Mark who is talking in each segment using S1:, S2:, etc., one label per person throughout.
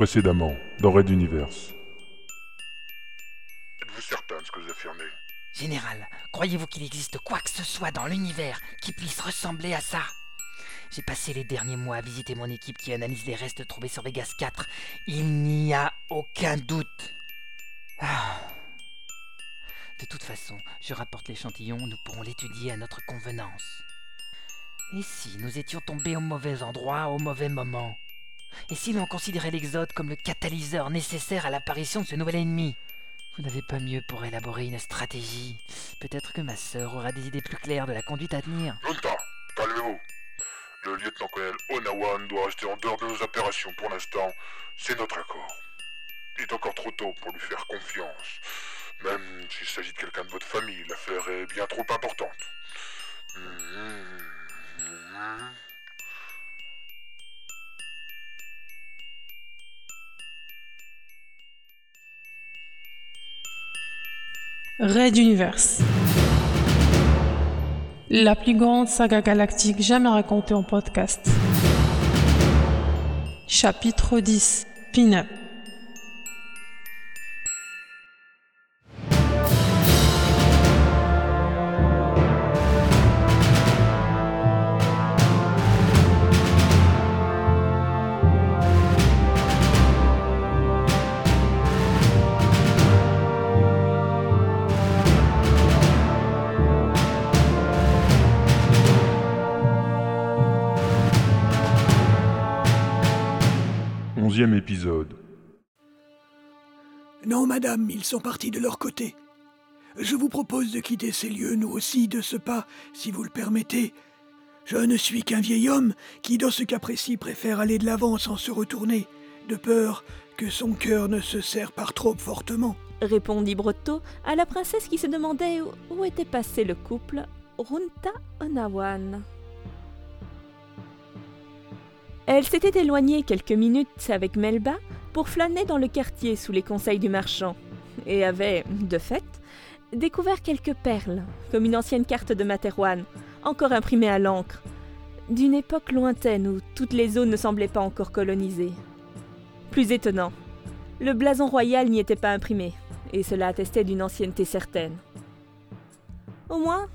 S1: Précédemment, dans Red Universe. Êtes-vous certain de ce que vous affirmez?
S2: Général, croyez-vous qu'il existe quoi que ce soit dans l'univers qui puisse ressembler à ça? J'ai passé les derniers mois à visiter mon équipe qui analyse les restes trouvés sur Vegas 4. Il n'y a aucun doute. Ah. De toute façon, je rapporte l'échantillon, nous pourrons l'étudier à notre convenance. Et si nous étions tombés au mauvais endroit, au mauvais moment? Et si l'on considérait l'Exode comme le catalyseur nécessaire à l'apparition de ce nouvel ennemi? Vous n'avez pas mieux pour élaborer une stratégie Peut-être que ma sœur aura des idées plus claires de la conduite à tenir.
S1: Junta, calmez-vous. Le lieutenant-colonel Onawan doit rester en dehors de nos opérations pour l'instant. C'est notre accord. Il est encore trop tôt pour lui faire confiance. Même s'il s'agit de quelqu'un de votre famille, l'affaire est bien trop importante.
S3: Red Universe. La plus grande saga galactique jamais racontée en podcast. Chapitre 10. Pin-up.
S1: Onzième épisode.
S4: Non, madame, ils sont partis de leur côté. Je vous propose de quitter ces lieux, nous aussi, de ce pas, si vous le permettez. Je ne suis qu'un vieil homme qui, dans ce cas précis, préfère aller de l'avant sans se retourner, de peur que son cœur ne se serre par trop fortement.
S5: répondit Brotto à la princesse qui se demandait où, où était passé le couple Runta Onawan. Elle s'était éloignée quelques minutes avec Melba pour flâner dans le quartier sous les conseils du marchand, et avait, de fait, découvert quelques perles, comme une ancienne carte de Materwan, encore imprimée à l'encre, d'une époque lointaine où toutes les zones ne semblaient pas encore colonisées. Plus étonnant, le blason royal n'y était pas imprimé, et cela attestait d'une ancienneté certaine. Au moins,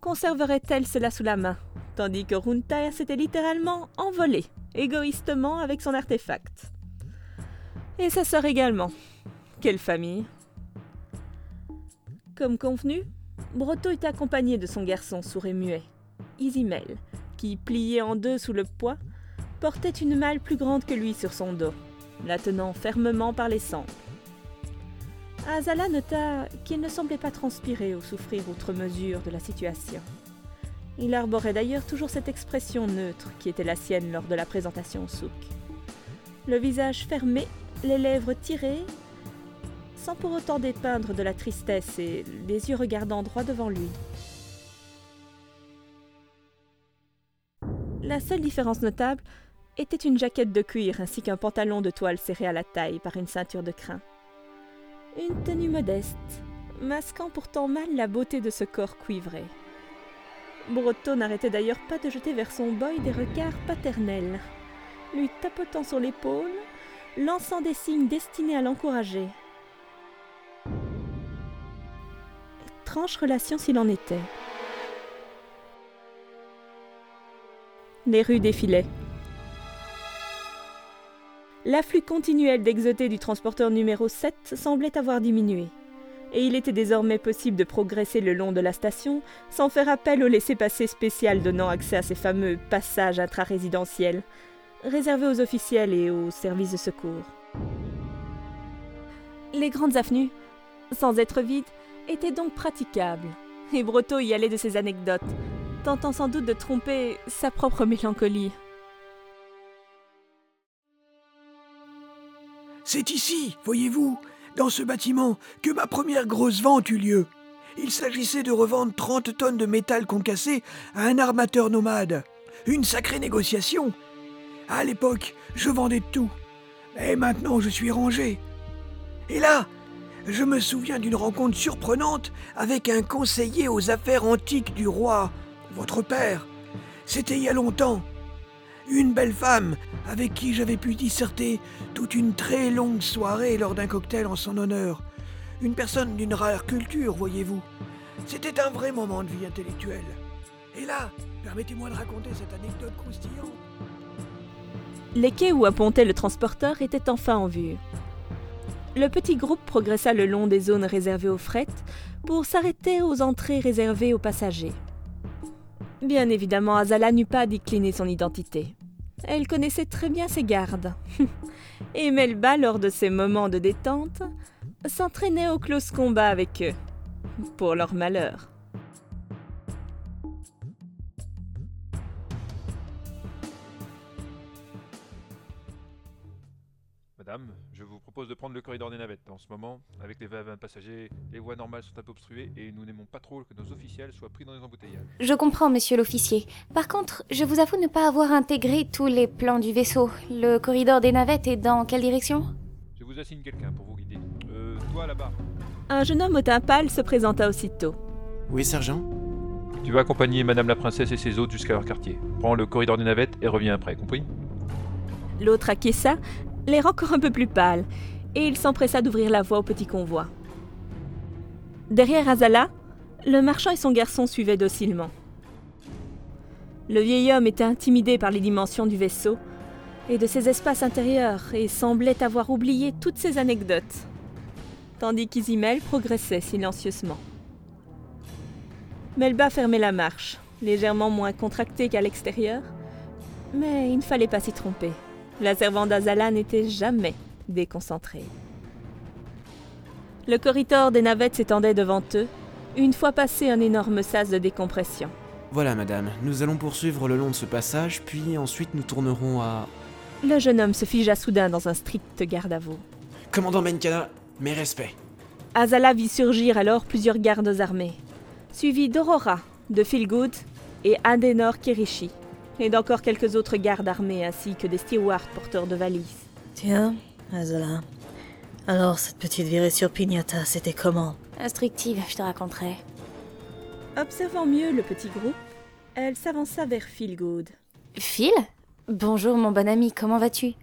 S5: conserverait-elle cela sous la main, tandis que Runta s'était littéralement envolée, égoïstement, avec son artefact. Et sa sœur également. Quelle famille Comme convenu, Brotto était accompagné de son garçon sourd et muet, Isimel, qui, plié en deux sous le poids, portait une malle plus grande que lui sur son dos, la tenant fermement par les sangles. Azala nota qu'il ne semblait pas transpirer ou souffrir outre mesure de la situation. Il arborait d'ailleurs toujours cette expression neutre qui était la sienne lors de la présentation au souk. Le visage fermé, les lèvres tirées, sans pour autant dépeindre de la tristesse et les yeux regardant droit devant lui. La seule différence notable était une jaquette de cuir ainsi qu'un pantalon de toile serré à la taille par une ceinture de crin. Une tenue modeste, masquant pourtant mal la beauté de ce corps cuivré. Brotto n'arrêtait d'ailleurs pas de jeter vers son boy des regards paternels, lui tapotant sur l'épaule, lançant des signes destinés à l'encourager. Étrange relation s'il en était. Les rues défilaient. L'afflux continuel d'exotés du transporteur numéro 7 semblait avoir diminué, et il était désormais possible de progresser le long de la station sans faire appel au laissez-passer spécial donnant accès à ces fameux passages intra-résidentiels, réservés aux officiels et aux services de secours. Les grandes avenues, sans être vides, étaient donc praticables, et Brotto y allait de ses anecdotes, tentant sans doute de tromper sa propre mélancolie.
S4: C'est ici, voyez-vous, dans ce bâtiment, que ma première grosse vente eut lieu. Il s'agissait de revendre 30 tonnes de métal concassé à un armateur nomade. Une sacrée négociation. À l'époque, je vendais tout. Mais maintenant, je suis rangé. Et là, je me souviens d'une rencontre surprenante avec un conseiller aux affaires antiques du roi, votre père. C'était il y a longtemps. Une belle femme avec qui j'avais pu disserter toute une très longue soirée lors d'un cocktail en son honneur. Une personne d'une rare culture, voyez-vous. C'était un vrai moment de vie intellectuelle. Et là, permettez-moi de raconter cette anecdote croustillante.
S5: Les quais où appontait le transporteur étaient enfin en vue. Le petit groupe progressa le long des zones réservées aux fret pour s'arrêter aux entrées réservées aux passagers. Bien évidemment, Azala n'eut pas décliné son identité. Elle connaissait très bien ses gardes. Et Melba, lors de ses moments de détente, s'entraînait au close combat avec eux, pour leur malheur.
S6: Madame, je vous propose de prendre le corridor des navettes. En ce moment, avec les 20 passagers, les voies normales sont un peu obstruées et nous n'aimons pas trop que nos officiels soient pris dans les embouteillages.
S7: Je comprends, monsieur l'officier. Par contre, je vous avoue ne pas avoir intégré tous les plans du vaisseau. Le corridor des navettes est dans quelle direction?
S6: Je vous assigne quelqu'un pour vous guider. Euh, toi là-bas.
S5: Un jeune homme au teint pâle se présenta aussitôt.
S8: Oui, sergent?
S6: Tu vas accompagner Madame la Princesse et ses hôtes jusqu'à leur quartier. Prends le corridor des navettes et reviens après, compris?
S5: L'autre acquiesça, l'air encore un peu plus pâle, et il s'empressa d'ouvrir la voie au petit convoi. Derrière Azala, le marchand et son garçon suivaient docilement. Le vieil homme était intimidé par les dimensions du vaisseau et de ses espaces intérieurs et semblait avoir oublié toutes ses anecdotes, tandis qu'Isimel progressait silencieusement. Melba fermait la marche, légèrement moins contractée qu'à l'extérieur, mais il ne fallait pas s'y tromper. La servante d'Azala n'était jamais déconcentrée. Le corridor des navettes s'étendait devant eux, une fois passé un énorme sas de décompression.
S8: Voilà, madame. Nous allons poursuivre le long de ce passage, puis ensuite nous tournerons à...
S5: Le jeune homme se figea soudain dans un strict garde-à-vous.
S8: Commandant Benkana, mes respects.
S5: Azala vit surgir alors plusieurs gardes armés, suivis d'Aurora, de Philgood et Adenor Kirishi, et d'encore quelques autres gardes armés ainsi que des stewards porteurs de valises.
S9: Tiens, Azala. Alors, cette petite virée sur Pignata, c'était comment?
S7: Instructive, je te raconterai.
S5: Observant mieux le petit groupe, elle s'avança vers Philgood.
S7: Phil? Bonjour mon bon ami, comment vas-tu?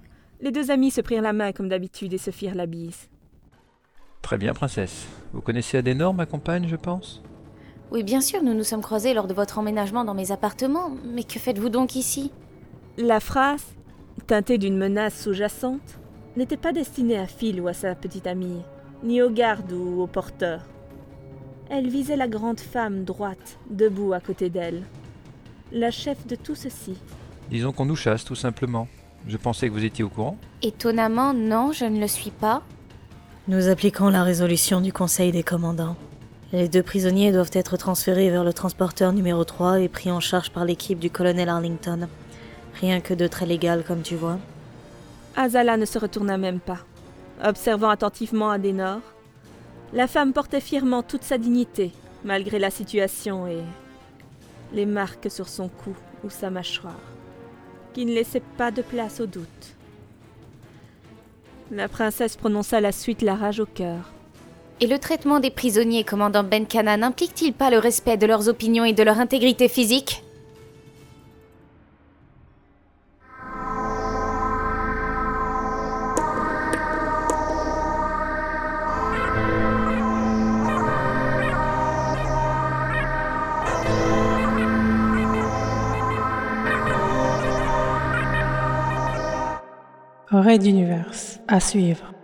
S5: Les deux amis se prirent la main comme d'habitude et se firent la bise.
S6: Très bien, princesse. Vous connaissez Adenor, ma compagne, je pense?
S7: Oui, bien sûr, nous nous sommes croisés lors de votre emménagement dans mes appartements, mais que faites-vous donc ici?
S5: La phrase, teintée d'une menace sous-jacente, n'était pas destinée à Phil ou à sa petite amie, ni aux gardes ou aux porteurs. Elle visait la grande femme droite, debout à côté d'elle, la chef de tout ceci.
S6: Disons qu'on nous chasse, tout simplement. Je pensais que vous étiez au courant.
S7: Étonnamment, non, je ne le suis pas.
S9: Nous appliquons la résolution du Conseil des commandants. Les deux prisonniers doivent être transférés vers le transporteur numéro 3 et pris en charge par l'équipe du colonel Arlington. Rien que de très légal, comme tu vois.
S5: Azala ne se retourna même pas, observant attentivement Adenor. La femme portait fièrement toute sa dignité, malgré la situation et les marques sur son cou ou sa mâchoire, qui ne laissaient pas de place au doute. La princesse prononça la suite la rage au cœur.
S7: Et le traitement des prisonniers, commandant Benkana, n'implique-t-il pas le respect de leurs opinions et de leur intégrité physique?
S3: Raid d'univers. À suivre.